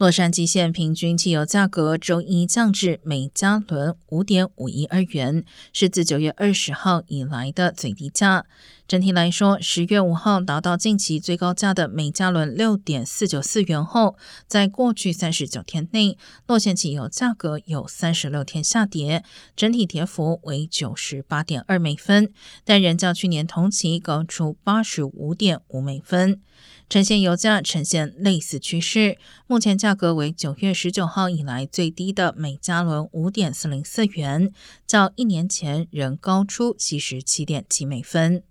洛杉矶县平均汽油价格周一降至每加仑五点五一二元，是自九月二十号以来的最低价。整体来说，十月五号达到近期最高价的每加仑六点四九四元后，在过去三十九天内，洛县汽油价格有三十六天下跌，整体跌幅为九十八点二美分，但仍较去年同期高出八十五点五美分。呈现油价呈现类似趋势，目前价价格为九月十九号以来最低的每加仑五点四零四元，较一年前仍高出七十七点七美分。